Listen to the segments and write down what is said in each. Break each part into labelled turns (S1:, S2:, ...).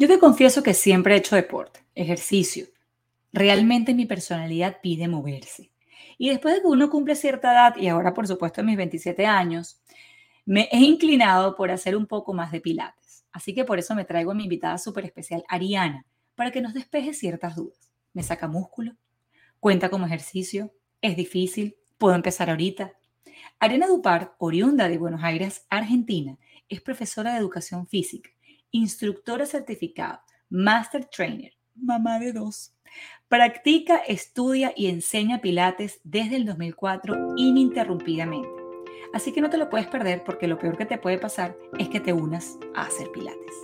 S1: Yo te confieso que siempre he hecho deporte, ejercicio. Realmente mi personalidad pide moverse. Y después de que uno cumple cierta edad, y ahora por supuesto en mis 27 años, me he inclinado por hacer un poco más de pilates. Así que por eso me traigo a mi invitada súper especial, Ariana, para que nos despeje ciertas dudas. ¿Me saca músculo? ¿Cuenta como ejercicio? ¿Es difícil? ¿Puedo empezar ahorita? Ariana Dupar, oriunda de Buenos Aires, Argentina, es profesora de educación física instructora certificada, master trainer, mamá de dos. Practica, estudia y enseña pilates desde el 2004 ininterrumpidamente. Así que no te lo puedes perder porque lo peor que te puede pasar es que te unas a hacer pilates.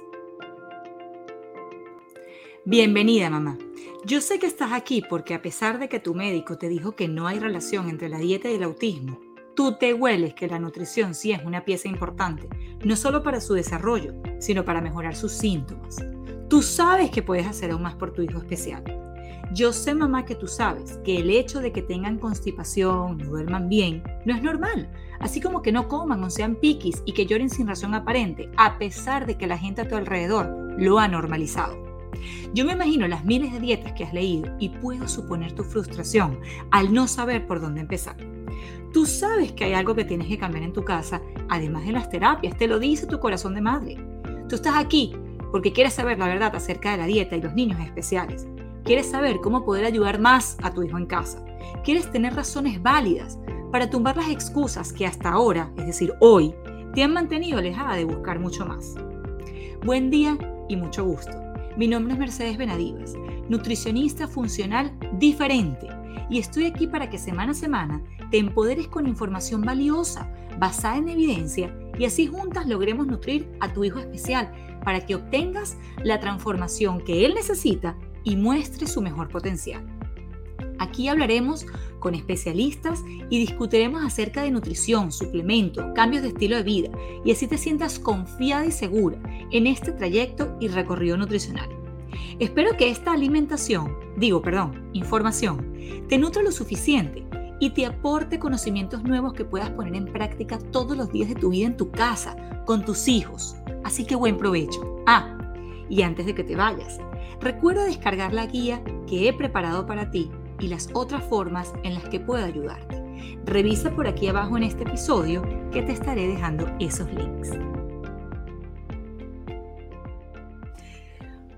S1: Bienvenida mamá. Yo sé que estás aquí porque a pesar de que tu médico te dijo que no hay relación entre la dieta y el autismo, Tú te hueles que la nutrición sí es una pieza importante, no solo para su desarrollo, sino para mejorar sus síntomas. Tú sabes que puedes hacer aún más por tu hijo especial. Yo sé, mamá, que tú sabes que el hecho de que tengan constipación, no duerman bien, no es normal. Así como que no coman o sean piquis y que lloren sin razón aparente, a pesar de que la gente a tu alrededor lo ha normalizado. Yo me imagino las miles de dietas que has leído y puedo suponer tu frustración al no saber por dónde empezar. Tú sabes que hay algo que tienes que cambiar en tu casa, además de las terapias, te lo dice tu corazón de madre. Tú estás aquí porque quieres saber la verdad acerca de la dieta y los niños especiales. Quieres saber cómo poder ayudar más a tu hijo en casa. Quieres tener razones válidas para tumbar las excusas que hasta ahora, es decir, hoy, te han mantenido alejada de buscar mucho más. Buen día y mucho gusto. Mi nombre es Mercedes Benadivas, nutricionista funcional diferente, y estoy aquí para que semana a semana te empoderes con información valiosa, basada en evidencia, y así juntas logremos nutrir a tu hijo especial para que obtengas la transformación que él necesita y muestre su mejor potencial. Aquí hablaremos con especialistas y discutiremos acerca de nutrición, suplementos, cambios de estilo de vida y así te sientas confiada y segura en este trayecto y recorrido nutricional. Espero que esta alimentación, digo, perdón, información, te nutra lo suficiente y te aporte conocimientos nuevos que puedas poner en práctica todos los días de tu vida en tu casa, con tus hijos. Así que buen provecho. Ah, y antes de que te vayas, recuerda descargar la guía que he preparado para ti y las otras formas en las que puedo ayudarte. Revisa por aquí abajo en este episodio que te estaré dejando esos links.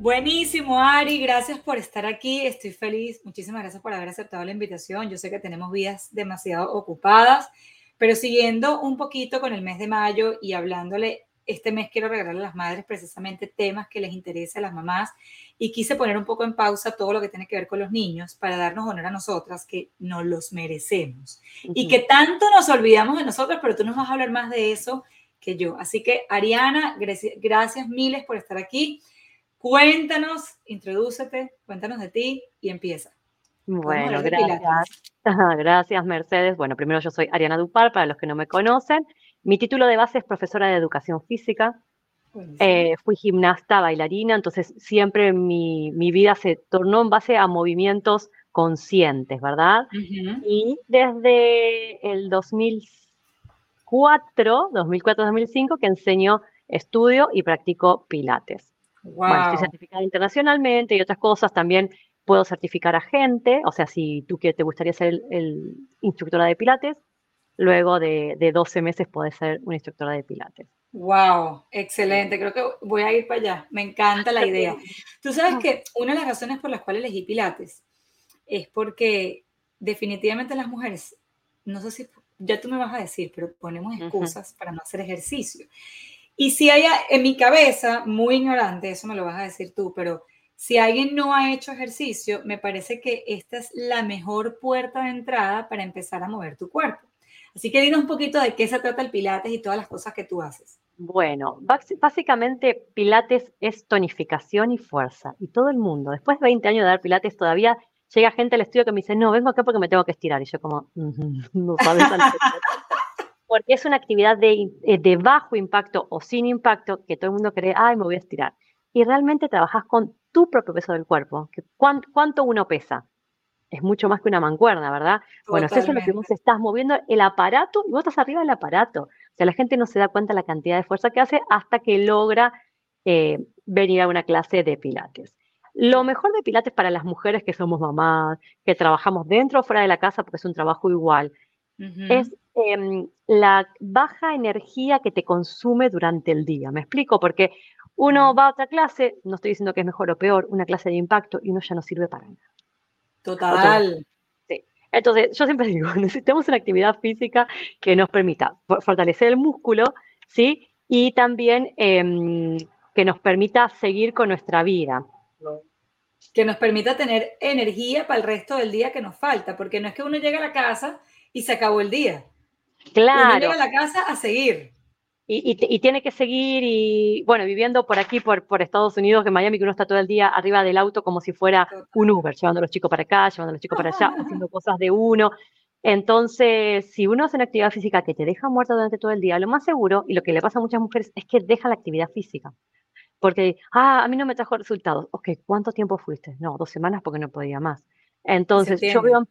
S1: Buenísimo, Ari, gracias por estar aquí. Estoy feliz. Muchísimas gracias por haber aceptado la invitación. Yo sé que tenemos vidas demasiado ocupadas, pero siguiendo un poquito con el mes de mayo y hablándole, este mes quiero regalarle a las madres precisamente temas que les interesa a las mamás y quise poner un poco en pausa todo lo que tiene que ver con los niños para darnos honor a nosotras que nos los merecemos y que tanto nos olvidamos de nosotros, pero tú nos vas a hablar más de eso que yo. Así que, Ariana, gracias miles por estar aquí. Cuéntanos, introdúcete, cuéntanos de ti y empieza.
S2: Bueno, gracias. Gracias, Mercedes. Bueno, primero yo soy Ariana Dupar, para los que no me conocen. Mi título de base es profesora de educación física. Eh, fui gimnasta, bailarina, entonces siempre mi, vida se tornó en base a movimientos conscientes, ¿verdad? Y desde el 2004, 2004-2005, que enseño, estudio y practico pilates. Bueno, estoy certificada internacionalmente y otras cosas. También puedo certificar a gente, o sea, si tú que te gustaría ser el, instructora de pilates, luego de, de, 12 meses puedes ser una instructora de pilates.
S1: Wow, excelente. Creo que voy a ir para allá. Me encanta la idea. Tú sabes que una de las razones por las cuales elegí pilates es porque definitivamente las mujeres, no sé si ya tú me vas a decir, pero ponemos excusas para no hacer ejercicio. Y si hay en mi cabeza, muy ignorante, eso me lo vas a decir tú, pero si alguien no ha hecho ejercicio, me parece que esta es la mejor puerta de entrada para empezar a mover tu cuerpo. Así que dinos un poquito de qué se trata el Pilates y todas las cosas que tú haces.
S2: Bueno, básicamente Pilates es tonificación y fuerza. Y todo el mundo, después de 20 años de dar Pilates, todavía llega gente al estudio que me dice, no, vengo acá porque me tengo que estirar. Y yo como, no sabes porque es una actividad eh, de, bajo impacto o sin impacto que todo el mundo cree, ay, me voy a estirar. Y realmente trabajas con tu propio peso del cuerpo. Que ¿Cuánto uno pesa? Es mucho más que una mancuerna, ¿verdad? Bueno, eso es lo que vos estás moviendo el aparato y vos estás arriba del aparato. O sea, la gente no se da cuenta de la cantidad de fuerza que hace hasta que logra eh, venir a una clase de pilates. Lo mejor de pilates para las mujeres que somos mamás, que trabajamos dentro o fuera de la casa porque es un trabajo igual, es em, la baja energía que te consume durante el día. ¿Me explico? Porque uno va a otra clase, no estoy diciendo que es mejor o peor, una clase de impacto y uno ya no sirve para nada.
S1: Total.
S2: Sí. Entonces, yo siempre digo, necesitamos una actividad física que nos permita fortalecer el músculo, ¿sí? Y también em, que nos permita seguir con nuestra vida.
S1: Que nos permita tener energía para el resto del día que nos falta, porque no es que uno llega a la casa y se acabó el día.
S2: Claro.
S1: Llega a la casa a seguir.
S2: Y, tiene que seguir y, bueno, viviendo por aquí, por, por Estados Unidos, en Miami, que uno está todo el día arriba del auto como si fuera un Uber, llevando a los chicos para acá, llevando a los chicos para allá, haciendo cosas de uno. Entonces, si uno hace una actividad física que te deja muerta durante todo el día, lo más seguro, y lo que le pasa a muchas mujeres, es que deja la actividad física. Porque, ah, a mí no me trajo resultados. Ok, ¿cuánto tiempo fuiste? No, dos semanas porque no podía más. Entonces, yo veo,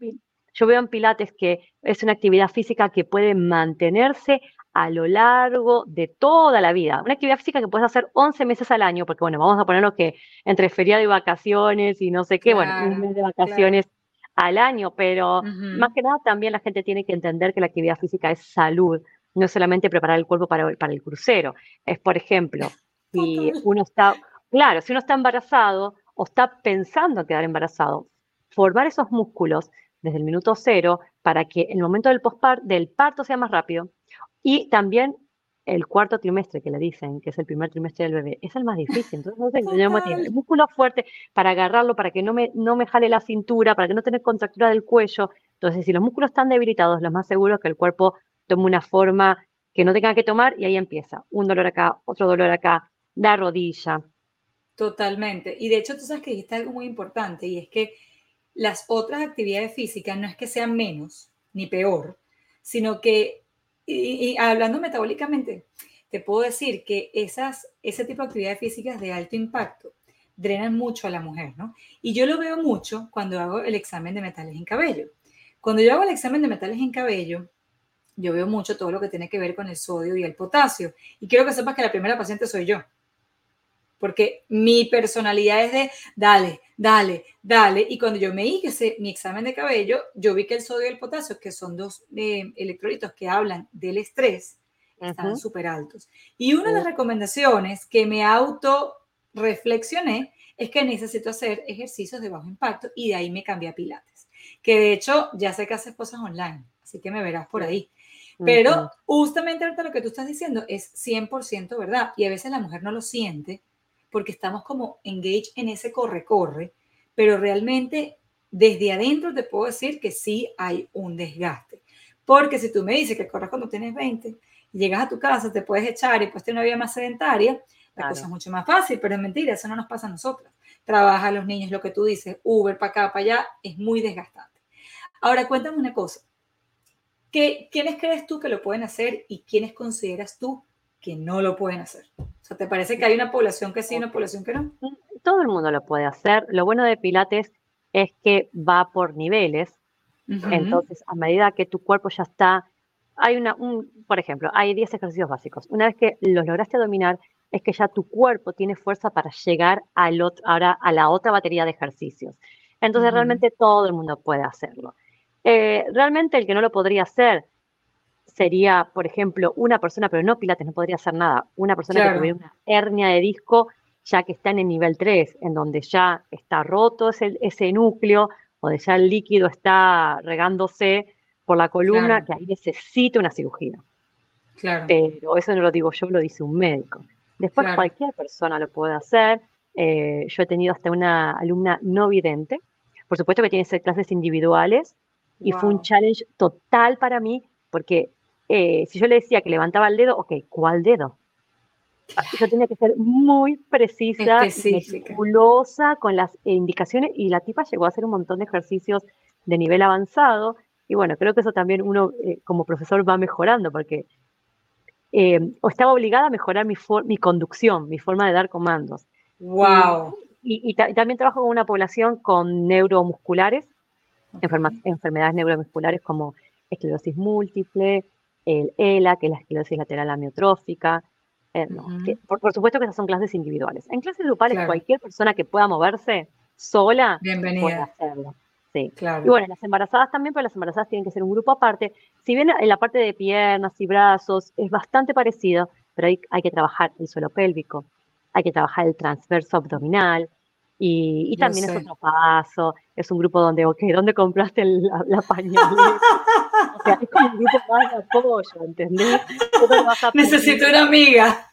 S2: yo veo en Pilates que es una actividad física que puede mantenerse a lo largo de toda la vida. Una actividad física que puedes hacer 11 meses al año, porque bueno, vamos a ponerlo que entre feriado y vacaciones y no sé qué, bueno, un mes de vacaciones al año, pero más que nada también la gente tiene que entender que la actividad física es salud, no es solamente preparar el cuerpo para, para el crucero. Es, por ejemplo, si uno está, claro, si uno está embarazado o está pensando en quedar embarazado, formar esos músculos desde el minuto cero para que el momento del, del parto sea más rápido, y también el cuarto trimestre que le dicen, que es el primer trimestre del bebé, es el más difícil. Entonces, no tenemos el músculo fuerte para agarrarlo, para que no me, no me jale la cintura, para que no tenga contractura del cuello. Entonces, si los músculos están debilitados, lo más seguro es que el cuerpo tome una forma que no tenga que tomar y ahí empieza. Un dolor acá, otro dolor acá, la rodilla.
S1: Totalmente. Y de hecho, tú sabes que dijiste algo muy importante y es que las otras actividades físicas no es que sean menos ni peor, sino que y, hablando metabólicamente, te puedo decir que esas, ese tipo de actividades físicas de alto impacto drenan mucho a la mujer, ¿no? Y yo lo veo mucho cuando hago el examen de metales en cabello. Cuando yo hago el examen de metales en cabello, yo veo mucho todo lo que tiene que ver con el sodio y el potasio. Y quiero que sepas que la primera paciente soy yo. Porque mi personalidad es de, dale, dale, dale. Y cuando yo me hice mi examen de cabello, yo vi que el sodio y el potasio, que son dos eh, electrolitos que hablan del estrés, estaban súper altos. Y una de las recomendaciones que me auto reflexioné es que necesito hacer ejercicios de bajo impacto y de ahí me cambié a Pilates. Que de hecho ya sé que haces cosas online, así que me verás por ahí. Pero justamente ahorita lo que tú estás diciendo es 100% verdad y a veces la mujer no lo siente porque estamos como engaged en ese corre-corre, pero realmente desde adentro te puedo decir que sí hay un desgaste. Porque si tú me dices que corres cuando tienes 20 y llegas a tu casa, te puedes echar y pues tener una vida más sedentaria, la cosa es mucho más fácil, pero es mentira, eso no nos pasa a nosotros. Trabaja a los niños, lo que tú dices, Uber para acá, para allá, es muy desgastante. Ahora, cuéntame una cosa. ¿Qué, ¿Quiénes crees tú que lo pueden hacer y quiénes consideras tú que no lo pueden hacer? O sea, ¿te parece que hay una población que sí y una población que no?
S2: Todo el mundo lo puede hacer. Lo bueno de Pilates es que va por niveles. Entonces, a medida que tu cuerpo ya está, hay una, un, por ejemplo, hay 10 ejercicios básicos. Una vez que los lograste dominar, es que ya tu cuerpo tiene fuerza para llegar al otro, ahora a la otra batería de ejercicios. Entonces, realmente todo el mundo puede hacerlo. Eh, realmente el que no lo podría hacer sería, por ejemplo, una persona, pero no Pilates, no podría hacer nada, una persona que tuviera una hernia de disco ya que está en el nivel 3, en donde ya está roto ese, ese núcleo, o de ya el líquido está regándose por la columna, que ahí necesita una cirugía. Claro. Pero eso no lo digo yo, lo dice un médico. Después cualquier persona lo puede hacer. Eh, yo he tenido hasta una alumna no vidente. Por supuesto que tiene que ser clases individuales y fue un challenge total para mí porque eh, si yo le decía que levantaba el dedo, ok, ¿cuál dedo? Yo tenía que ser muy precisa, meticulosa con las indicaciones y la tipa llegó a hacer un montón de ejercicios de nivel avanzado y bueno, creo que eso también uno eh, como profesor va mejorando porque eh, estaba obligada a mejorar mi, mi conducción, mi forma de dar comandos.
S1: ¡Wow!
S2: Y, también trabajo con una población con neuromusculares, enfermedades neuromusculares como esclerosis múltiple, el ELA, que es la esclerosis lateral amiotrófica. Eh, por, supuesto que esas son clases individuales. En clases grupales, cualquier persona que pueda moverse sola puede hacerlo. Sí. Claro. Y bueno, las embarazadas también, pero las embarazadas tienen que ser un grupo aparte. Si bien en la parte de piernas y brazos es bastante parecido, pero hay, hay que trabajar el suelo pélvico, hay que trabajar el transverso abdominal, y, también es otro paso, es un grupo donde, ok, ¿dónde compraste la, la pañalera? O sea, es como un grupo más de apoyo, ¿entendés?
S1: Necesito una amiga.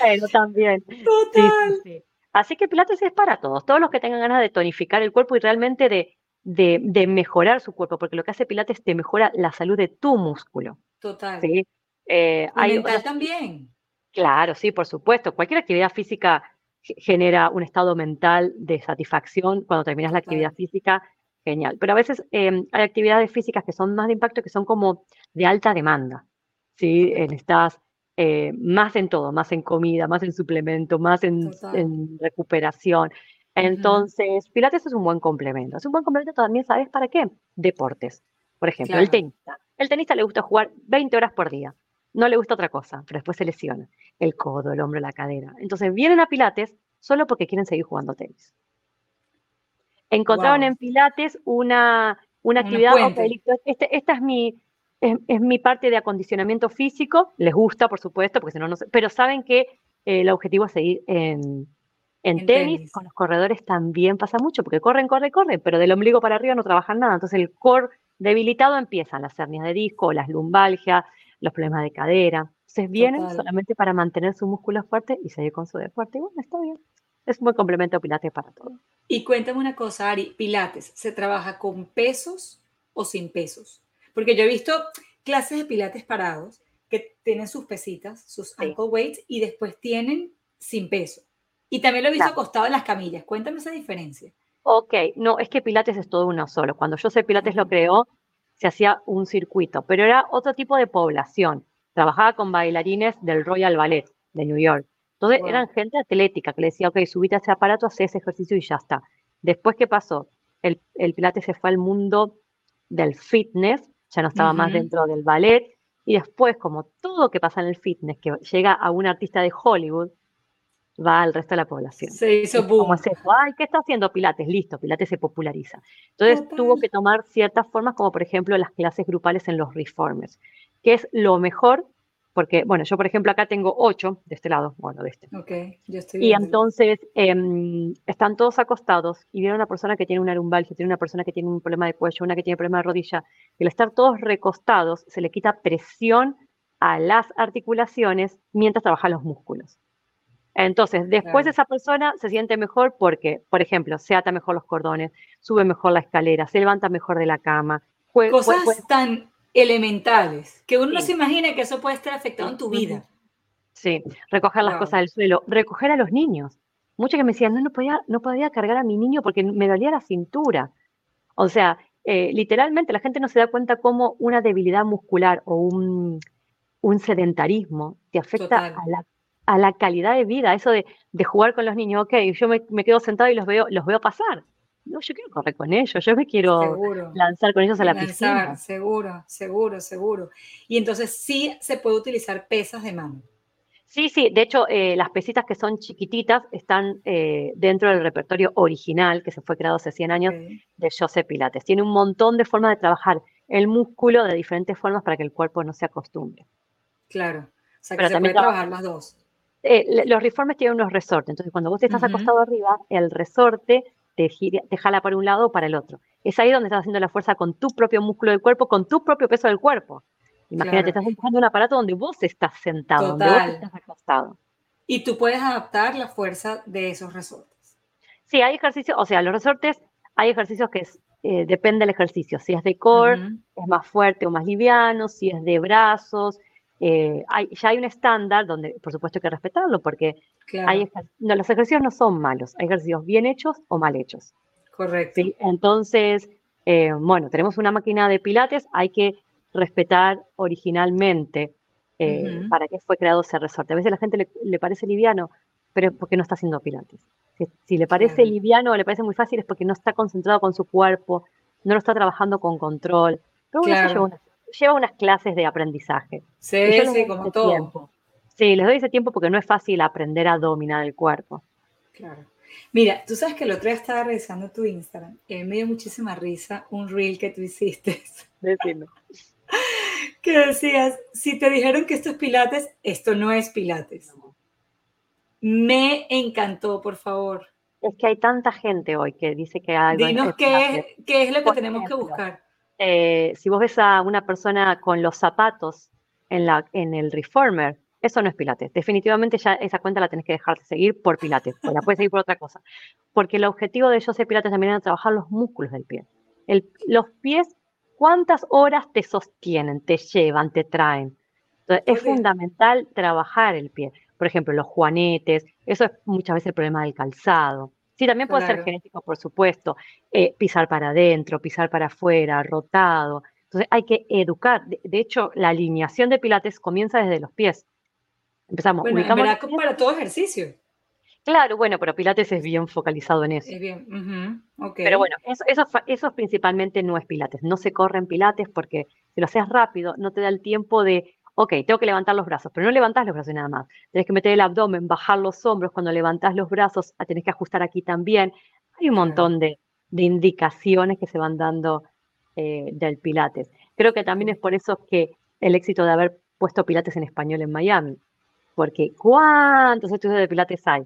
S2: Bueno, también. Total. Así que Pilates es para todos, todos los que tengan ganas de tonificar el cuerpo y realmente de, de, mejorar su cuerpo, porque lo que hace Pilates te mejora la salud de tu músculo.
S1: Total. ¿sí? Eh, hay, también.
S2: Claro, sí, por supuesto. Cualquier actividad física genera un estado mental de satisfacción cuando terminas la actividad física, genial. Pero a veces em, hay actividades físicas que son más de impacto, que son como de alta demanda. ¿sí? Estás eh, más en todo, más en comida, más en suplemento, más en, recuperación. Entonces, Pilates es un buen complemento. Es un buen complemento también, ¿sabes para qué? Deportes. Por ejemplo, el tenista. El tenista le gusta jugar 20 horas por día no le gusta otra cosa, pero después se lesiona el codo, el hombro, la cadera. Entonces vienen a Pilates solo porque quieren seguir jugando tenis. Encontraron en Pilates una, una actividad, este, esta es mi, es, mi parte de acondicionamiento físico, les gusta, por supuesto, porque si no, no sé, pero saben que eh, el objetivo es seguir en, en, tenis, con los corredores también pasa mucho, porque corren, corren, corren, pero del ombligo para arriba no trabajan nada. Entonces el core debilitado empiezan las hernias de disco, las lumbalgias, los problemas de cadera. Entonces vienen solamente para mantener su músculo fuerte y seguir con su deporte. Y bueno, está bien. Es un buen complemento Pilates para todo.
S1: Y cuéntame una cosa, Ari, Pilates, ¿se trabaja con pesos o sin pesos? Porque yo he visto clases de Pilates parados que tienen sus pesitas, sus ankle weights, y después tienen sin peso. Y también lo he visto acostado en las camillas. Cuéntame esa diferencia.
S2: Ok, no, es que Pilates es todo uno solo. Cuando yo sé Pilates lo creó, se hacía un circuito, pero era otro tipo de población. Trabajaba con bailarines del Royal Ballet de New York. Entonces eran gente atlética que le decía, ok, subite a ese aparato, hace ese ejercicio y ya está. Después, ¿qué pasó? El, el Pilates se fue al mundo del fitness, ya no estaba más dentro del ballet. Y después, como todo que pasa en el fitness, que llega a un artista de Hollywood, va al resto de la población.
S1: Se hizo boom. Como
S2: ay, ¿qué está haciendo Pilates? Listo, Pilates se populariza. Entonces tuvo que tomar ciertas formas, como por ejemplo las clases grupales en los reformers, que es lo mejor, porque, bueno, yo por ejemplo acá tengo ocho de este lado, bueno, de este.
S1: Ok, yo estoy
S2: Y entonces em, están todos acostados y viene una persona que tiene una lumbalgia, tiene una persona que tiene un problema de cuello, una que tiene problema de rodilla, y al estar todos recostados se le quita presión a las articulaciones mientras trabaja los músculos. Entonces, después esa persona se siente mejor porque, por ejemplo, se ata mejor los cordones, sube mejor la escalera, se levanta mejor de la cama.
S1: Cosas tan elementales que uno no se imagina que eso puede estar afectado en tu vida.
S2: Sí, recoger las cosas del suelo, recoger a los niños. Muchos que me decían, no, no podía, no podía cargar a mi niño porque me dolía la cintura. O sea, eh, literalmente la gente no se da cuenta cómo una debilidad muscular o un, sedentarismo te afecta a la a la calidad de vida, eso de, jugar con los niños, ok, yo me, quedo sentado y los veo, los veo pasar. No, yo quiero correr con ellos, yo me quiero lanzar con ellos a la piscina.
S1: Seguro, seguro, seguro. Y entonces sí se puede utilizar pesas de mano.
S2: Sí, sí, de hecho eh, las pesitas que son chiquititas están eh, dentro del repertorio original que se fue creado hace 100 años de Joseph Pilates. Tiene un montón de formas de trabajar el músculo de diferentes formas para que el cuerpo no se acostumbre.
S1: Claro, o sea que se también puede trabajar las dos.
S2: Eh, los reformes tienen unos resortes, entonces cuando vos estás acostado arriba, el resorte te, te jala para un lado o para el otro. Es ahí donde estás haciendo la fuerza con tu propio músculo del cuerpo, con tu propio peso del cuerpo. Imagínate, estás empujando un aparato donde vos estás sentado, donde vos estás acostado.
S1: Y tú puedes adaptar la fuerza de esos resortes.
S2: Sí, hay ejercicios, o sea, los resortes, hay ejercicios que eh, depende del ejercicio. Si es de core, es más fuerte o más liviano, si es de brazos, eh, ya hay un estándar donde, por supuesto, hay que respetarlo, porque hay, los ejercicios no son malos, hay ejercicios bien hechos o mal hechos.
S1: Correcto.
S2: Entonces, eh, bueno, tenemos una máquina de pilates, hay que respetar originalmente eh, para qué fue creado ese resorte. A veces a la gente le, parece liviano, pero es porque no está haciendo pilates. Si, le parece liviano o le parece muy fácil es porque no está concentrado con su cuerpo, no lo está trabajando con control. Pero bueno, lleva unas clases de aprendizaje.
S1: Sí, sí, como todo.
S2: Sí, les doy ese tiempo porque no es fácil aprender a dominar el cuerpo.
S1: Claro. Mira, tú sabes que el otro día estaba revisando tu Instagram y me dio muchísima risa un reel que tú hiciste.
S2: Decime.
S1: que decías, si te dijeron que esto es pilates, esto no es pilates. Me encantó, por favor.
S2: Es que hay tanta gente hoy que dice que algo
S1: Dinos qué es, qué es, lo que tenemos que buscar.
S2: Eh, si vos ves a una persona con los zapatos en, la, en el reformer, eso no es pilates. Definitivamente ya esa cuenta la tenés que dejar de seguir por pilates, o la puedes seguir por otra cosa. Porque el objetivo de ser pilates también es trabajar los músculos del pie. los pies, ¿cuántas horas te sostienen, te llevan, te traen? Entonces, es fundamental trabajar el pie por ejemplo, los juanetes, eso es muchas veces el problema del calzado. Sí, también puede ser genético, por supuesto, eh, pisar para adentro, pisar para afuera, rotado. Entonces hay que educar. De, hecho, la alineación de pilates comienza desde los pies. Empezamos.
S1: Bueno, en para todo ejercicio.
S2: Claro, bueno, pero Pilates es bien focalizado en eso.
S1: Es bien,
S2: Pero bueno, eso, eso, eso, principalmente no es Pilates. No se corre en Pilates porque si lo haces rápido, no te da el tiempo de ok, tengo que levantar los brazos, pero no levantás los brazos nada más. Tenés que meter el abdomen, bajar los hombros, cuando levantás los brazos, ah, tenés que ajustar aquí también. Hay un montón de, indicaciones que se van dando eh, del Pilates. Creo que también es por eso que el éxito de haber puesto Pilates en español en Miami, porque ¿cuántos estudios de Pilates hay?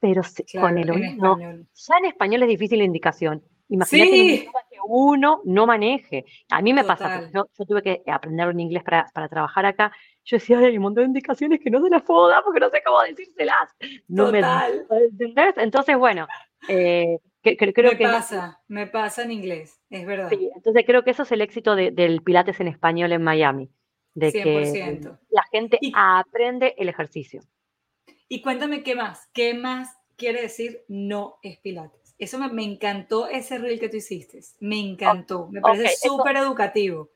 S2: Pero con el oído, ya en español es difícil la indicación. Imagínate que uno no maneje. A mí me pasa, yo, tuve que aprender un inglés para, trabajar acá. Yo decía, hay un montón de indicaciones que no se las puedo dar porque no sé cómo decírselas. No
S1: Total.
S2: me Entonces, bueno, eh, creo
S1: me
S2: que...
S1: pasa, me pasa en inglés, es verdad. Sí,
S2: entonces creo que eso es el éxito del Pilates en español en Miami. De que la gente aprende el ejercicio.
S1: Y cuéntame qué más, qué más quiere decir no es Pilates. Eso me, encantó ese reel que tú hiciste. Me encantó. Me parece súper educativo.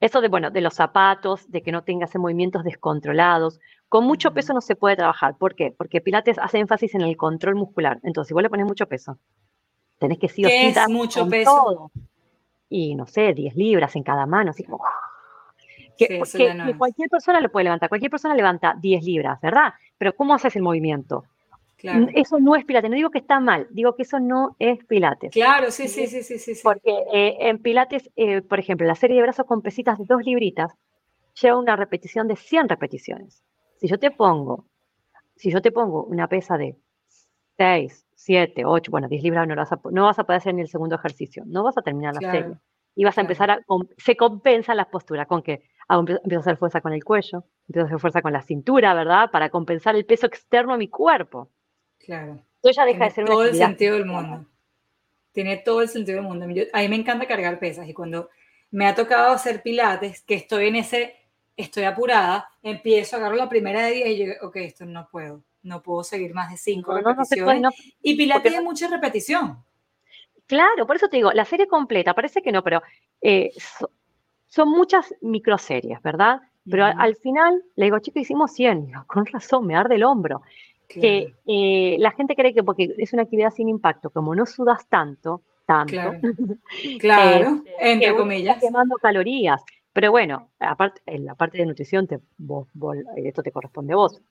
S2: Eso de, bueno, de los zapatos, de que no tengas movimientos descontrolados. Con mucho peso no se puede trabajar. ¿Por qué? Porque Pilates hace énfasis en el control muscular. Entonces, si vos le pones mucho peso, tenés que sí o
S1: sí es mucho peso?
S2: Y no sé, 10 libras en cada mano, así como. Que, cualquier persona lo puede levantar. Cualquier persona levanta 10 libras, ¿verdad? Pero ¿cómo haces el movimiento? Eso no es Pilates. No digo que está mal, digo que eso no es Pilates.
S1: Claro, sí, sí, sí, sí, sí.
S2: Porque eh, en Pilates, eh, por ejemplo, la serie de brazos con pesitas de dos libritas lleva una repetición de 100 repeticiones. Si yo te pongo, si yo te pongo una pesa de 6, 7, 8, bueno, 10 libras no vas, a, no vas a poder hacer ni el segundo ejercicio, no vas a terminar la serie. Y vas a empezar a, se compensa la postura con que empiezo a hacer fuerza con el cuello, empiezo a hacer fuerza con la cintura, ¿verdad? Para compensar el peso externo a mi cuerpo.
S1: Claro.
S2: ya deja de ser
S1: todo el sentido del mundo. Tiene todo el sentido del mundo. a mí me encanta cargar pesas y cuando me ha tocado hacer pilates, que estoy en ese, estoy apurada, empiezo a agarrar la primera de 10 y yo, ok, esto no puedo, no puedo seguir más de 5 repeticiones. y pilates es mucha repetición.
S2: Claro, por eso te digo, la serie completa, parece que no, pero eh, son muchas microseries, ¿verdad? Pero al, final le digo, chicos, hicimos 100. Con razón, me arde el hombro que eh, la gente cree que porque es una actividad sin impacto, como no sudas tanto, tanto,
S1: claro, este, entre comillas,
S2: quemando calorías. Pero bueno, aparte, en la parte de nutrición, te, esto te corresponde a vos.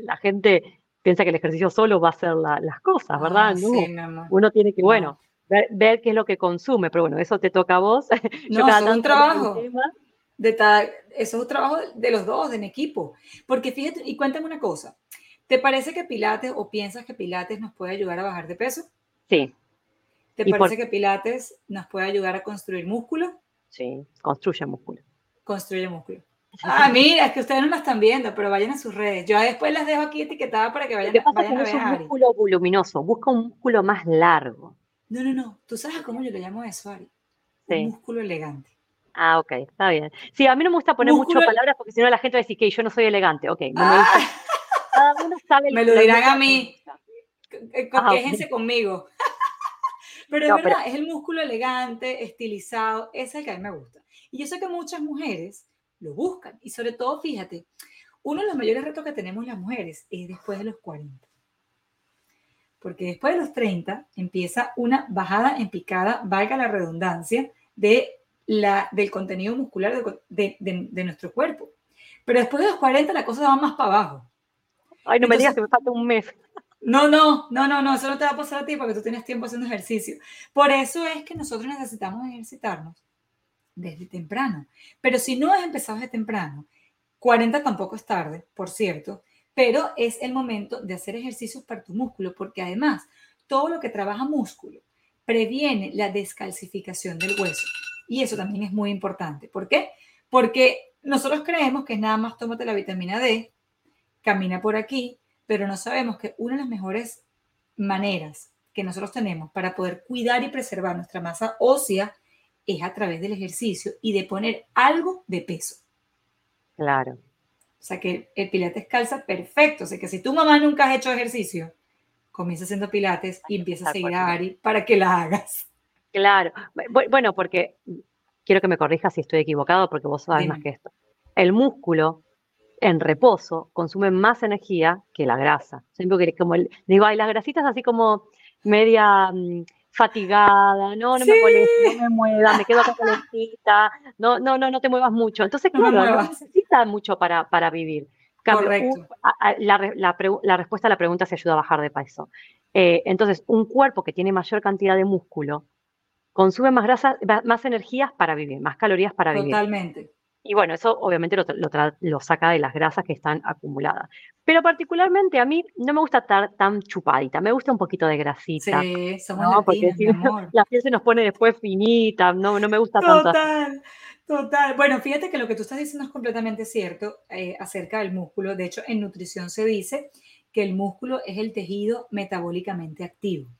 S2: La gente piensa que el ejercicio solo va a hacer las cosas, ¿verdad?
S1: Ah,
S2: Uno tiene que, bueno, ver, qué es lo que consume, pero bueno, eso te toca a vos.
S1: No, es un trabajo. De eso es un trabajo de los dos, en equipo. Porque fíjate, y cuéntame una cosa, ¿Te parece que Pilates o piensas que Pilates nos puede ayudar a bajar de peso?
S2: Sí.
S1: ¿Te parece que Pilates nos puede ayudar a construir músculo?
S2: Sí, construye músculo.
S1: Construye músculo. Ah, mira, es que ustedes no la están viendo, pero vayan a sus redes. Yo después las dejo aquí etiquetadas para que vayan,
S2: ¿Qué pasa vayan a ver. un músculo voluminoso, busca un músculo más largo.
S1: No, no, no. ¿Tú sabes cómo yo le llamo eso, Ari? Un músculo elegante.
S2: Ah, ok, está bien. Sí, a mí no me gusta poner muchas palabras porque si no la gente va a decir que yo no soy elegante. Ok, no me ah. gusta.
S1: Me lo dirán a mí. Ah, quéjense conmigo. pero es verdad, es el músculo elegante, estilizado, ese es el que a mí me gusta. Y yo sé que muchas mujeres lo buscan. Y sobre todo, fíjate, uno de los mayores retos que tenemos las mujeres es después de los 40. Porque después de los 30 empieza una bajada en picada, valga la redundancia, de la, del contenido muscular de nuestro cuerpo. Pero después de los 40 la cosa va más para abajo.
S2: Ay, no me digas que me falta un mes.
S1: No, no, no, no, no, eso no te va a pasar a ti porque tú tienes tiempo haciendo ejercicio. Por eso es que nosotros necesitamos ejercitarnos desde temprano. Pero si no has empezado desde temprano, 40 tampoco es tarde, por cierto, pero es el momento de hacer ejercicios para tu músculo, porque además todo lo que trabaja músculo previene la descalcificación del hueso. Y eso también es muy importante. ¿Por qué? Porque nosotros creemos que nada más tómate la vitamina D, camina por aquí, pero no sabemos que una de las mejores maneras que nosotros tenemos para poder cuidar y preservar nuestra masa ósea es a través del ejercicio y de poner algo de peso.
S2: Claro.
S1: O sea que el pilates calza perfecto. O sea que si tu mamá nunca has hecho ejercicio, comienza haciendo pilates y empieza a seguir a Ari para que la hagas.
S2: Claro. Bueno, porque quiero que me corrijas si estoy equivocado, porque vos sabes más que esto. El músculo en reposo consume más energía que la grasa. Siempre que como digo, hay las grasitas así como media mm, fatigada, no, no me molesta, no me mueva, me quedo acá calentita, no, no, no, no te muevas mucho. Entonces, claro, no, necesita mucho para, para vivir.
S1: Correcto.
S2: la, la, respuesta a la pregunta se ayuda a bajar de peso. Eh, entonces, un cuerpo que tiene mayor cantidad de músculo consume más grasa, más energías para vivir, más calorías para vivir.
S1: Totalmente.
S2: Y bueno, eso obviamente lo, saca de las grasas que están acumuladas. Pero particularmente a mí no me gusta estar tan chupadita, me gusta un poquito de grasita.
S1: Sí, somos Porque
S2: la piel se nos pone después finita, no, no me gusta tanto.
S1: Total, total. Bueno, fíjate que lo que tú estás diciendo es completamente cierto eh, acerca del músculo. De hecho, en nutrición se dice que el músculo es el tejido metabólicamente activo.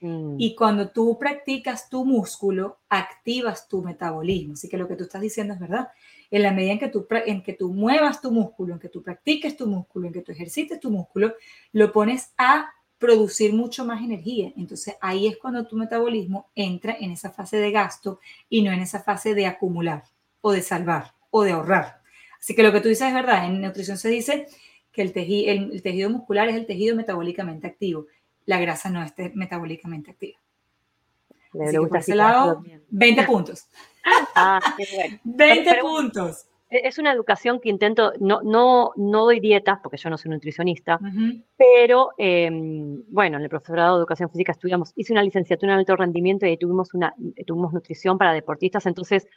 S1: Mm. Y cuando tú practicas tu músculo, activas tu metabolismo. Así que lo que tú estás diciendo es verdad en la medida en que, tú, en que tú muevas tu músculo, en que tú practiques tu músculo, en que tú ejercites tu músculo, lo pones a producir mucho más energía. Entonces ahí es cuando tu metabolismo entra en esa fase de gasto y no en esa fase de acumular o de salvar o de ahorrar. Así que lo que tú dices es verdad. En nutrición se dice que el, el tejido muscular es el tejido metabólicamente activo. La grasa no es metabólicamente activa.
S2: Le, gusta
S1: ese lado, 20 puntos.
S2: Ah, qué bueno.
S1: 20 puntos.
S2: E, es una educación que intento, no, no, no doy dietas, porque yo no soy nutricionista, pero em, bueno, en el profesorado de educación física estudiamos, hice una licenciatura en alto rendimiento y tuvimos, una, tuvimos nutrición para deportistas, entonces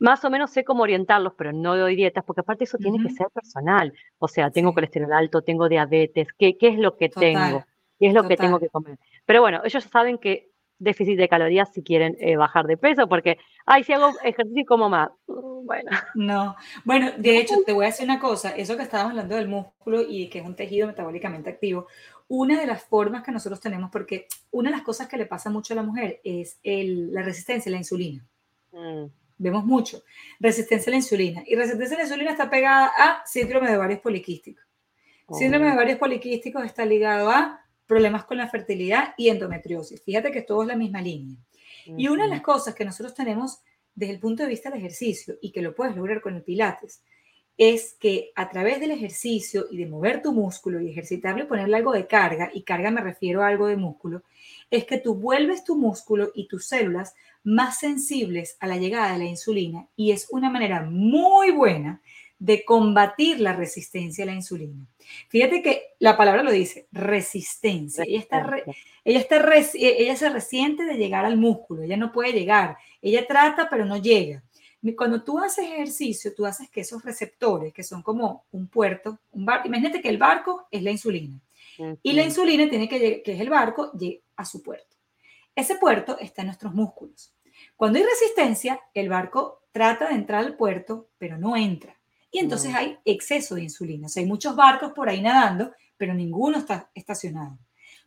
S2: más o menos sé cómo orientarlos, pero no doy dietas, porque aparte eso tiene que ser personal. O sea, tengo colesterol alto, tengo diabetes, ¿qué, qué es lo que tengo? ¿Qué es lo que tengo que comer? Pero bueno, ellos saben que déficit de calorías si quieren eh, bajar de peso, porque, ay, si hago ejercicio como más. Mm, bueno.
S1: No, bueno, de hecho, te voy a decir una cosa, eso que estábamos hablando del músculo y que es un tejido metabólicamente activo, una de las formas que nosotros tenemos, porque una de las cosas que le pasa mucho a la mujer es la resistencia a la insulina. Mm. Vemos mucho resistencia a la insulina. Y resistencia a la insulina está pegada a síndrome de varios poliquísticos. Síndrome de varios poliquísticos está ligado a problemas con la fertilidad y endometriosis. Fíjate que todo es la misma línea. Y una de las cosas que nosotros tenemos desde el punto de vista del ejercicio y que lo puedes lograr con el Pilates es que a través del ejercicio y de mover tu músculo y ejercitarlo y ponerle algo de carga, y carga me refiero a algo de músculo, es que tú vuelves tu músculo y tus células más sensibles a la llegada de la insulina y es una manera muy buena de combatir la resistencia a la insulina. Fíjate que la palabra lo dice, resistencia. Ella, está ella, está ella se resiente de llegar al músculo, ella no puede llegar, ella trata pero no llega. Cuando tú haces ejercicio, tú haces que esos receptores, que son como un puerto, un barco, imagínate que el barco es la insulina y la insulina tiene que llegar, que es el barco, llegue a su puerto. Ese puerto está en nuestros músculos. Cuando hay resistencia, el barco trata de entrar al puerto, pero no entra y entonces hay exceso de insulina. O sea, hay muchos barcos por ahí nadando, pero ninguno está estacionado.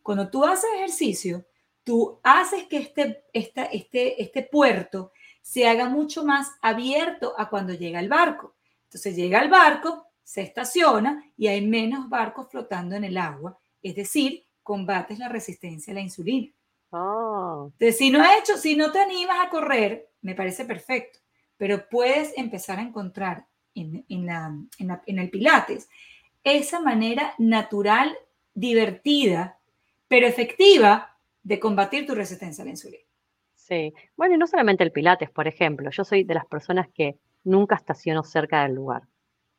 S1: Cuando tú haces ejercicio, tú haces que este, este, este puerto se haga mucho más abierto a cuando llega el barco. Entonces llega el barco, se estaciona y hay menos barcos flotando en el agua. Es decir, combates la resistencia a la insulina.
S2: Oh.
S1: Entonces, si no, hecho, si no te animas a correr, me parece perfecto, pero puedes empezar a encontrar en, el Pilates. Esa manera natural, divertida, pero efectiva de combatir tu resistencia a la insulina.
S2: Sí, bueno, y no solamente el Pilates, por ejemplo, yo soy de las personas que nunca estaciono cerca del lugar.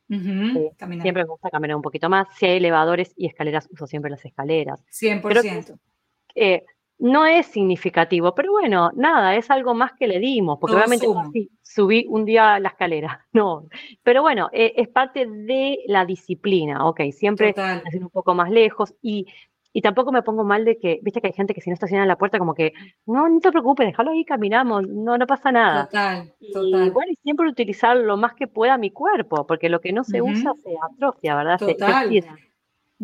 S2: siempre me gusta caminar un poquito más. Si hay elevadores y escaleras, uso siempre las escaleras.
S1: 100%.
S2: Eh, no es significativo, pero bueno, nada, es algo más que le dimos, porque obviamente subí un día la escalera, no, pero bueno, eh, es parte de la disciplina, ok, siempre hacer un poco más lejos y, y, tampoco me pongo mal de que, viste que hay gente que si no estaciona en la puerta como que, no, no te preocupes, déjalo ahí, caminamos, no, no pasa nada.
S1: Total, total.
S2: Y bueno, y siempre utilizar lo más que pueda mi cuerpo, porque lo que no se usa se atrofia, ¿verdad?
S1: Total.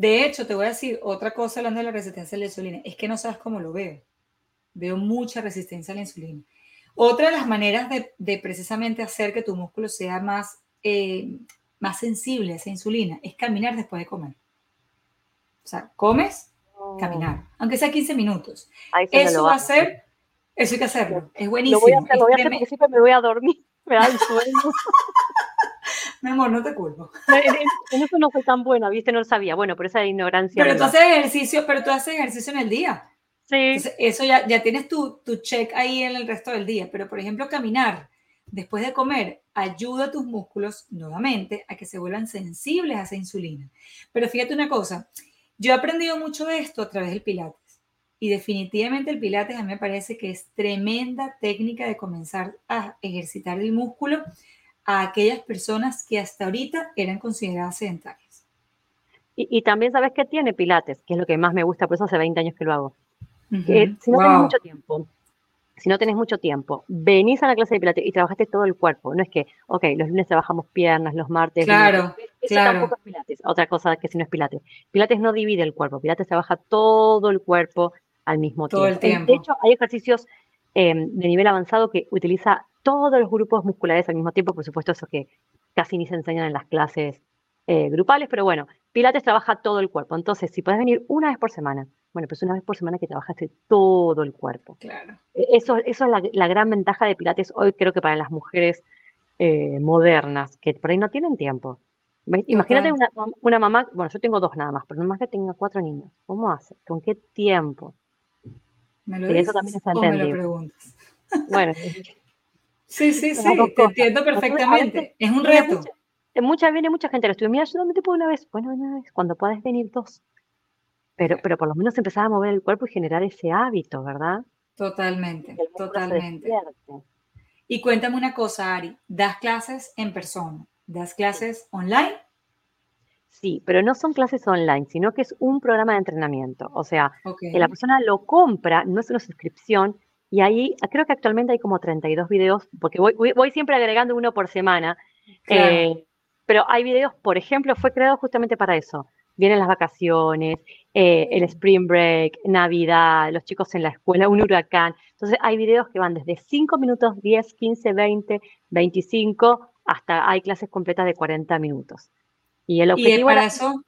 S1: De hecho, te voy a decir otra cosa hablando de la resistencia a la insulina, es que no sabes cómo lo veo. Veo mucha resistencia a la insulina. Otra de las maneras de, precisamente hacer que tu músculo sea más, eh, más sensible a esa insulina es caminar después de comer. O sea, comes, caminar, aunque sea 15 minutos. Eso va a ser, eso hay que hacerlo, es buenísimo.
S2: Lo voy a hacer, lo voy a hacer porque siempre me voy a dormir, me da el sueño.
S1: Mi amor, no te culpo.
S2: En eso no fue tan buena, ¿viste? No lo sabía. Bueno, por esa ignorancia.
S1: Pero tú haces ejercicio, pero tú haces ejercicio en el día.
S2: Sí.
S1: eso ya, ya tienes tu, tu check ahí en el resto del día. Pero, por ejemplo, caminar después de comer ayuda a tus músculos nuevamente a que se vuelvan sensibles a esa insulina. Pero fíjate una cosa, yo he aprendido mucho de esto a través del Pilates. Y definitivamente el Pilates a mí me parece que es tremenda técnica de comenzar a ejercitar el músculo a aquellas personas que hasta ahorita eran consideradas sedentarias.
S2: Y, también sabes que tiene Pilates, que es lo que más me gusta, por eso hace 20 años que lo hago. si no tenés mucho tiempo, si no tenés mucho tiempo, venís a la clase de Pilates y trabajaste todo el cuerpo. No es que, ok, los lunes trabajamos piernas, los martes.
S1: Claro,
S2: eso
S1: claro.
S2: tampoco es Pilates. Otra cosa que si no es Pilates. Pilates no divide el cuerpo, Pilates trabaja todo el cuerpo al mismo
S1: todo
S2: tiempo.
S1: El tiempo.
S2: De hecho, hay ejercicios em, de nivel avanzado que utiliza todos los grupos musculares al mismo tiempo, por supuesto, eso que casi ni se enseñan en las clases eh, grupales, pero bueno, Pilates trabaja todo el cuerpo. Entonces, si puedes venir una vez por semana, bueno, pues una vez por semana que trabajaste todo el cuerpo.
S1: Claro.
S2: E, eso, eso es la, gran ventaja de Pilates hoy, creo que para las mujeres eh, modernas, que por ahí no tienen tiempo. Imagínate una, una, mamá, bueno, yo tengo dos nada más, pero más que tenga cuatro niños. ¿Cómo hace? ¿Con qué tiempo?
S1: ¿Me lo dices, eso también o me lo preguntas?
S2: Bueno,
S1: Sí, sí, sí, te entiendo perfectamente. es un reto.
S2: Mucha, viene mucha gente al estudio. Mira, yo solamente puedo una vez. Bueno, una vez, cuando puedas venir dos. Pero, pero por lo menos empezar a mover el cuerpo y generar ese hábito, ¿verdad?
S1: Totalmente, totalmente. Y cuéntame una cosa, Ari. ¿Das clases en persona? ¿Das clases online?
S2: Sí, pero no son clases online, sino que es un programa de entrenamiento. O sea, que la persona lo compra, no es una suscripción, y ahí creo que actualmente hay como 32 videos, porque voy, voy, siempre agregando uno por semana. Eh, pero hay videos, por ejemplo, fue creado justamente para eso. Vienen las vacaciones, eh, el spring break, Navidad, los chicos en la escuela, un huracán. Entonces hay videos que van desde 5 minutos, 10, 15, 20, 25, hasta hay clases completas de 40 minutos.
S1: Y el objetivo... para eso,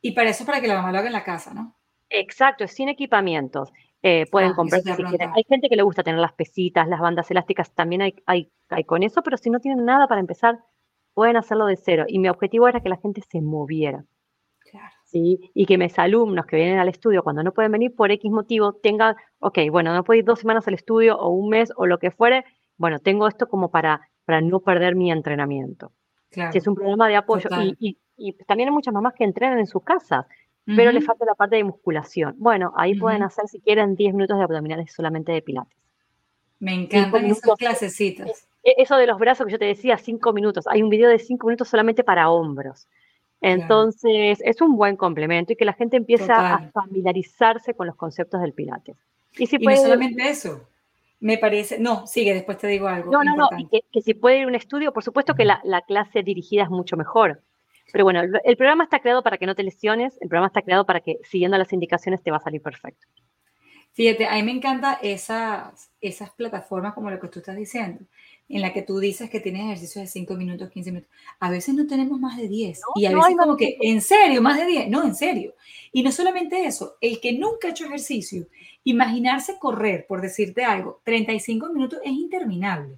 S1: y para eso para que la mamá lo haga en la casa, ¿no?
S2: Exacto, sin equipamientos. Eh, pueden ah, comprar si quieren. Hay gente que le gusta tener las pesitas, las bandas elásticas, también hay, hay, hay, con eso, pero si no tienen nada para empezar, pueden hacerlo de cero. Y mi objetivo era que la gente se moviera.
S1: Claro.
S2: ¿sí? Y que mis alumnos que vienen al estudio cuando no pueden venir por X motivo tengan, ok, bueno, no puedo ir dos semanas al estudio o un mes o lo que fuere, bueno, tengo esto como para, para no perder mi entrenamiento.
S1: Claro.
S2: Si es un programa de apoyo. Y, y, también hay muchas mamás que entrenan en sus casas pero le falta la parte de musculación. Bueno, ahí pueden hacer, si quieren, 10 minutos de abdominales solamente de pilates.
S1: Me encantan esas clasecitas.
S2: E, eso de los brazos que yo te decía, 5 minutos. Hay un video de 5 minutos solamente para hombros. Entonces, es un buen complemento y que la gente empieza a familiarizarse con los conceptos del pilates.
S1: Y, si no solamente eso, me parece, no, sigue, después te digo algo.
S2: No, no, no, que, si puede ir a un estudio, por supuesto que la, la, clase dirigida es mucho mejor. Pero bueno, el, programa está creado para que no te lesiones, el programa está creado para que siguiendo las indicaciones te va a salir perfecto.
S1: Fíjate, a mí me encantan esas, esas plataformas como lo que tú estás diciendo, en la que tú dices que tienes ejercicios de 5 minutos, 15 minutos. A veces no tenemos más de 10. y a veces como que, ¿en serio? ¿Más de 10? No, en serio. Y no solamente eso, el que nunca ha hecho ejercicio, imaginarse correr, por decirte algo, 35 minutos es interminable.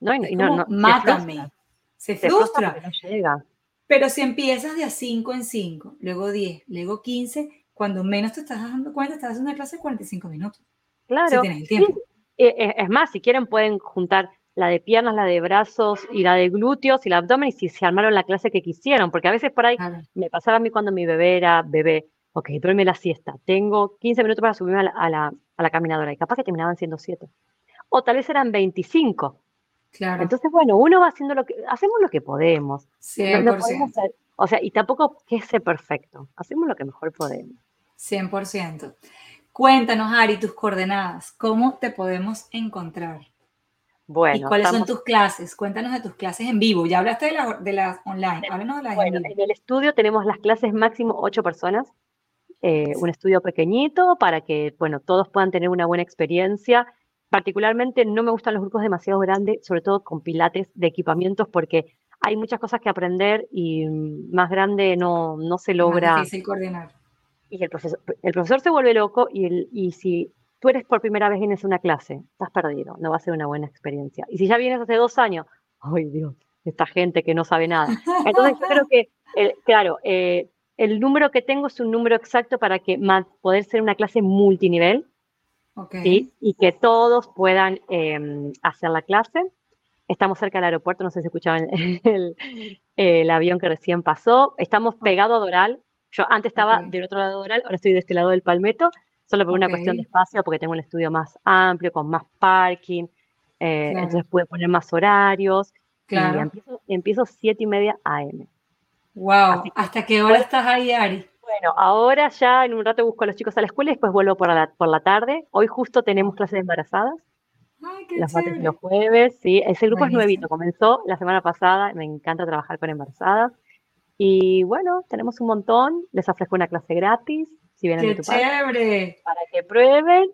S2: No, y no, no,
S1: mátame. Se frustra.
S2: Se no llega.
S1: Pero si empiezas de a 5 en 5, luego 10, luego 15, cuando menos te estás dando cuenta, estás haciendo una clase de 45 minutos.
S2: Claro.
S1: Si tienes el tiempo.
S2: Eh, eh, es más, si quieren pueden juntar la de piernas, la de brazos y la de glúteos y el abdomen y si se armaron la clase que quisieron, porque a veces por ahí me pasaba a mí cuando mi bebé era bebé, ok, duerme la siesta, tengo 15 minutos para subirme a la, a la, caminadora y capaz que terminaban siendo 7. O tal vez eran 25. Claro. Entonces, bueno, uno va haciendo lo que, hacemos lo que podemos.
S1: Sí,
S2: o sea, y tampoco que sea perfecto, hacemos lo que mejor podemos.
S1: 100%. Cuéntanos, Ari, tus coordenadas, ¿cómo te podemos encontrar? Bueno, ¿Y cuáles son tus clases? Cuéntanos de tus clases en vivo. Ya hablaste de, las online, háblanos de las
S2: bueno, en, el estudio tenemos las clases máximo ocho personas, eh, un estudio pequeñito para que, bueno, todos puedan tener una buena experiencia. Particularmente no me gustan los grupos demasiado grandes, sobre todo con pilates de equipamientos, porque hay muchas cosas que aprender y más grande no, no se logra.
S1: Es difícil coordinar.
S2: Y el profesor, el profesor se vuelve loco y, el, y si tú eres por primera vez vienes a una clase, estás perdido, no va a ser una buena experiencia. Y si ya vienes hace dos años, ¡ay Dios! Esta gente que no sabe nada. Entonces yo creo que, claro, eh, el número que tengo es un número exacto para que poder ser una clase multinivel ¿sí? y que todos puedan em, hacer la clase. Estamos cerca del aeropuerto, no sé si escuchaban el, avión que recién pasó. Estamos pegados a Doral. Yo antes estaba del otro lado de Doral, ahora estoy de este lado del Palmetto solo por una cuestión de espacio, porque tengo un estudio más amplio, con más parking, eh, entonces pude poner más horarios. Claro. Y empiezo, empiezo siete y media AM.
S1: Wow, ¿hasta qué hora estás ahí, Ari?
S2: Bueno, ahora ya en un rato busco a los chicos a la escuela y después vuelvo por la, por la tarde. Hoy justo tenemos clases de embarazadas.
S1: Ay, qué
S2: las los jueves, sí. Ese grupo es nuevito, comenzó la semana pasada. Me encanta trabajar con embarazadas. Y bueno, tenemos un montón. Les ofrezco una clase gratis si vienen de tu
S1: chévere!
S2: para que prueben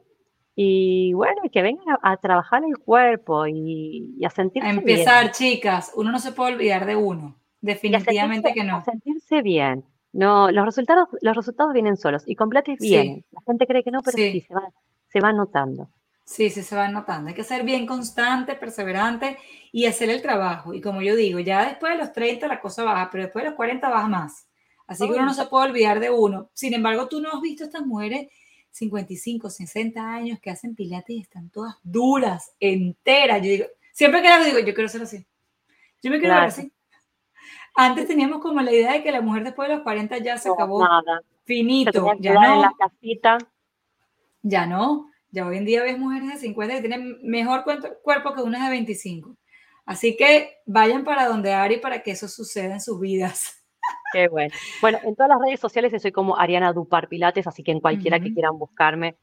S2: y bueno, que vengan a, trabajar el cuerpo y, a sentirse
S1: A empezar, chicas, uno no se puede olvidar de uno, definitivamente que no.
S2: A sentirse bien. No, los resultados, los resultados vienen solos y con Pilates bien. La gente cree que no, pero sí, se, va, se va notando.
S1: Sí, sí, se va notando. Hay que ser bien constante, perseverante y hacer el trabajo. Y como yo digo, ya después de los 30 la cosa baja, pero después de los 40 baja más. Así que uno no se puede olvidar de uno. Sin embargo, tú no has visto estas mujeres 55, 60 años que hacen pilates y están todas duras, enteras. Yo digo, siempre que las digo, yo quiero ser así. Yo me quiero ver así. Antes teníamos como la idea de que la mujer después de los 40 ya se acabó.
S2: Nada.
S1: Finito. Ya no.
S2: En la casita.
S1: Ya no. Ya hoy en día ves mujeres de 50 que tienen mejor cuerpo que unas de 25. Así que vayan para donde Ari para que eso suceda en sus vidas.
S2: Qué bueno. Bueno, en todas las redes sociales soy como Ariana Dupar Pilates, así que en cualquiera que quieran buscarme.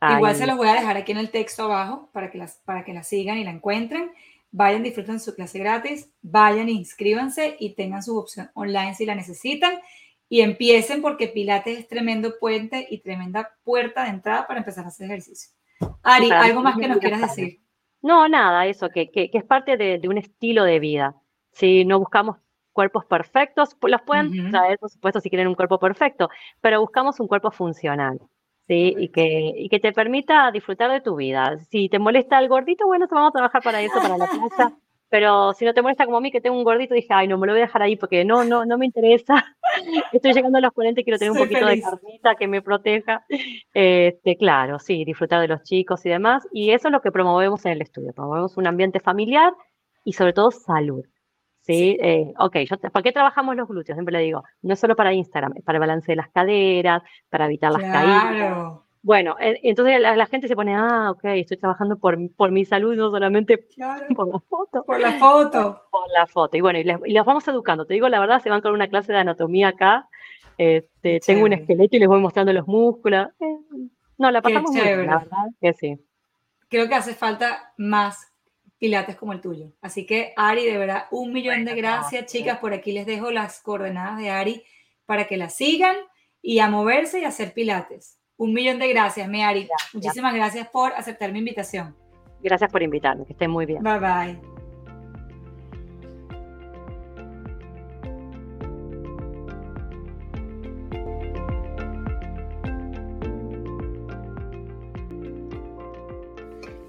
S1: Igual se los voy a dejar aquí en el texto abajo para que, las, para que la sigan y la encuentren. Vayan, disfruten su clase gratis, vayan, inscríbanse y tengan su opción online si la necesitan. Y empiecen porque Pilates es tremendo puente y tremenda puerta de entrada para empezar a hacer ejercicio. Ari, ¿algo más que nos quieras decir?
S2: No, nada, eso, que, que, es parte de, de, un estilo de vida. Si no buscamos cuerpos perfectos, los pueden traer, por supuesto, si quieren un cuerpo perfecto, pero buscamos un cuerpo funcional. ¿Sí? Y que, y que te permita disfrutar de tu vida. Si te molesta el gordito, bueno, te vamos a trabajar para eso, para la plaza. Pero si no te molesta como a mí, que tengo un gordito, dije, ay, no, me lo voy a dejar ahí porque no, no, no me interesa. Estoy llegando a los 40 y quiero tener un poquito de carnita que me proteja. Este, claro, sí, disfrutar de los chicos y demás. Y eso es lo que promovemos en el estudio. Promovemos un ambiente familiar y sobre todo salud. ¿Sí? Eh, ok, yo, ¿por qué trabajamos los glúteos? Siempre le digo, no es solo para Instagram, es para el balance de las caderas, para evitar las caídas. Bueno, eh, entonces la, gente se pone, ah, ok, estoy trabajando por, por mi salud, no solamente por la foto.
S1: Por la foto.
S2: Por la foto. Y bueno, y, les, vamos educando. Te digo la verdad, se van con una clase de anatomía acá. Este, tengo un esqueleto y les voy mostrando los músculos. Eh, no, la pasamos muy bien, la verdad que sí.
S1: Creo que hace falta más pilates como el tuyo. Así que Ari, de verdad, un millón de gracias, chicas. Por aquí les dejo las coordenadas de Ari para que la sigan y a moverse y hacer pilates. Un millón de gracias, mi Ari. Muchísimas gracias por aceptar mi invitación.
S2: Gracias por invitarme, que estén muy bien.
S1: Bye bye.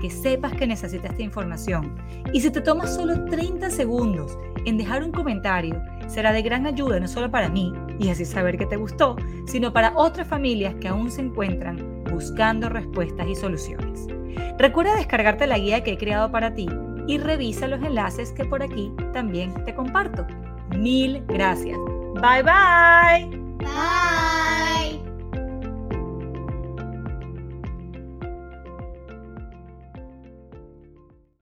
S1: que sepas que necesita esta información. Y si te tomas solo 30 segundos en dejar un comentario, será de gran ayuda no solo para mí y así saber que te gustó, sino para otras familias que aún se encuentran buscando respuestas y soluciones. Recuerda descargarte la guía que he creado para ti y revisa los enlaces que por aquí también te comparto. Mil gracias. Bye bye.
S3: Bye.